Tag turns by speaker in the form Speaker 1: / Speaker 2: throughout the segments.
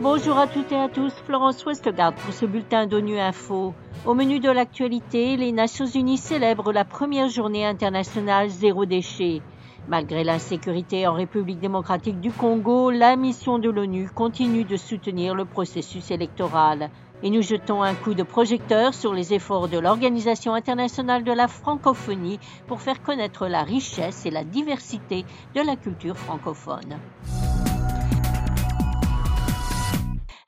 Speaker 1: Bonjour à toutes et à tous, Florence Westgard pour ce bulletin d'ONU Info. Au menu de l'actualité, les Nations Unies célèbrent la première journée internationale zéro déchet. Malgré l'insécurité en République démocratique du Congo, la mission de l'ONU continue de soutenir le processus électoral. Et nous jetons un coup de projecteur sur les efforts de l'Organisation internationale de la francophonie pour faire connaître la richesse et la diversité de la culture francophone.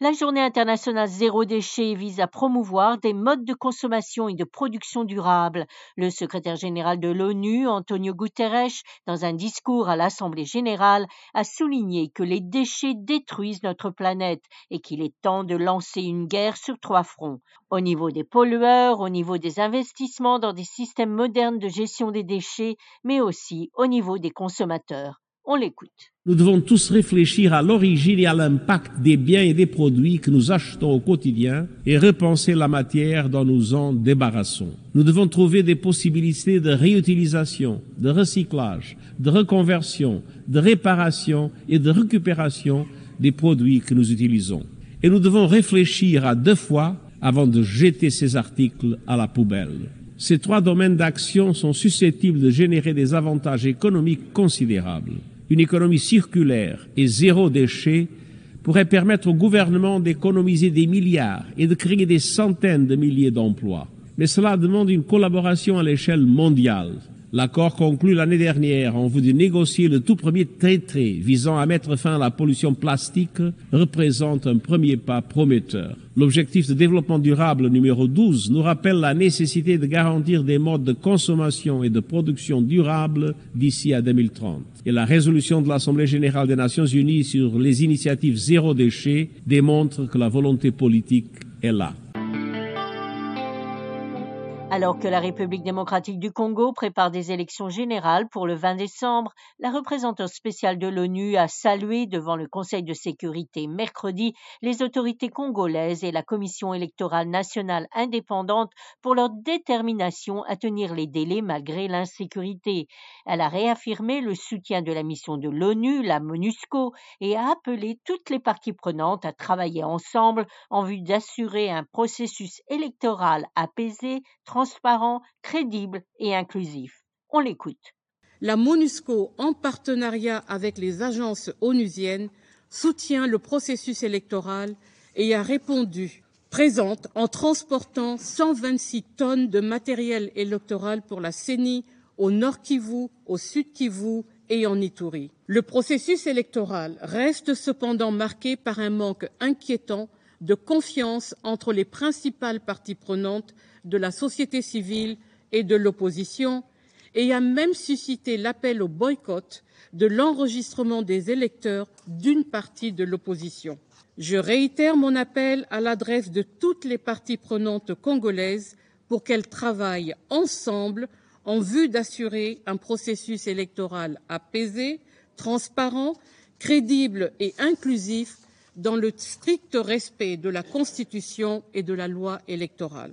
Speaker 1: La journée internationale zéro déchet vise à promouvoir des modes de consommation et de production durable. Le secrétaire général de l'ONU, Antonio Guterres, dans un discours à l'Assemblée générale, a souligné que les déchets détruisent notre planète et qu'il est temps de lancer une guerre sur trois fronts. Au niveau des pollueurs, au niveau des investissements dans des systèmes modernes de gestion des déchets, mais aussi au niveau des consommateurs.
Speaker 2: Nous devons tous réfléchir à l'origine et à l'impact des biens et des produits que nous achetons au quotidien et repenser la matière dont nous en débarrassons. Nous devons trouver des possibilités de réutilisation, de recyclage, de reconversion, de réparation et de récupération des produits que nous utilisons. Et nous devons réfléchir à deux fois avant de jeter ces articles à la poubelle. Ces trois domaines d'action sont susceptibles de générer des avantages économiques considérables une économie circulaire et zéro déchet pourrait permettre au gouvernement d'économiser des milliards et de créer des centaines de milliers d'emplois. Mais cela demande une collaboration à l'échelle mondiale. L'accord conclu l'année dernière en vue de négocier le tout premier traité visant à mettre fin à la pollution plastique représente un premier pas prometteur. L'objectif de développement durable numéro 12 nous rappelle la nécessité de garantir des modes de consommation et de production durables d'ici à 2030. Et la résolution de l'Assemblée générale des Nations unies sur les initiatives zéro déchet démontre que la volonté politique est là.
Speaker 1: Alors que la République démocratique du Congo prépare des élections générales pour le 20 décembre, la représentante spéciale de l'ONU a salué devant le Conseil de sécurité mercredi les autorités congolaises et la Commission électorale nationale indépendante pour leur détermination à tenir les délais malgré l'insécurité. Elle a réaffirmé le soutien de la mission de l'ONU, la MONUSCO, et a appelé toutes les parties prenantes à travailler ensemble en vue d'assurer un processus électoral apaisé, crédible et inclusif. On l'écoute.
Speaker 3: La MONUSCO, en partenariat avec les agences onusiennes, soutient le processus électoral et a répondu présente en transportant 126 tonnes de matériel électoral pour la CENI au Nord Kivu, au Sud Kivu et en Ituri. Le processus électoral reste cependant marqué par un manque inquiétant de confiance entre les principales parties prenantes de la société civile et de l'opposition et a même suscité l'appel au boycott de l'enregistrement des électeurs d'une partie de l'opposition. Je réitère mon appel à l'adresse de toutes les parties prenantes congolaises pour qu'elles travaillent ensemble en vue d'assurer un processus électoral apaisé, transparent, crédible et inclusif dans le strict respect de la Constitution et de la loi électorale.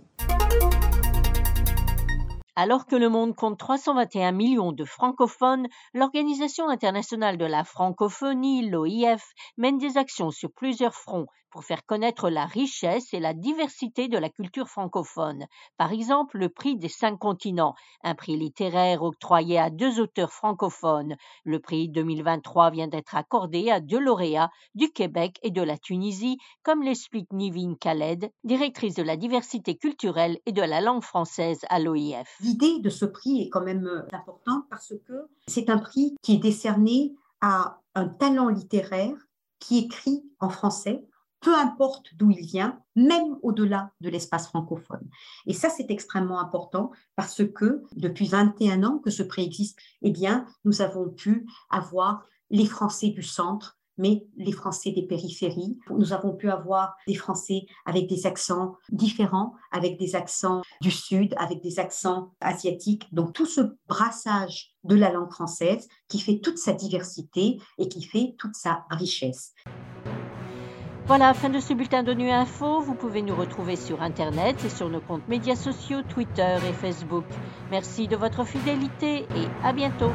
Speaker 1: Alors que le monde compte 321 millions de francophones, l'Organisation internationale de la francophonie, l'OIF, mène des actions sur plusieurs fronts pour faire connaître la richesse et la diversité de la culture francophone. Par exemple, le prix des cinq continents, un prix littéraire octroyé à deux auteurs francophones. Le prix 2023 vient d'être accordé à deux lauréats du Québec et de la Tunisie, comme l'explique Nivine Khaled, directrice de la diversité culturelle et de la langue française à l'OIF.
Speaker 4: L'idée de ce prix est quand même euh, importante parce que c'est un prix qui est décerné à un talent littéraire qui écrit en français peu importe d'où il vient, même au-delà de l'espace francophone. Et ça, c'est extrêmement important parce que depuis 21 ans que ce prix existe, eh bien, nous avons pu avoir les Français du centre, mais les Français des périphéries. Nous avons pu avoir des Français avec des accents différents, avec des accents du Sud, avec des accents asiatiques. Donc tout ce brassage de la langue française qui fait toute sa diversité et qui fait toute sa richesse.
Speaker 1: Voilà, fin de ce bulletin d'ONU Info. Vous pouvez nous retrouver sur Internet et sur nos comptes médias sociaux, Twitter et Facebook. Merci de votre fidélité et à bientôt.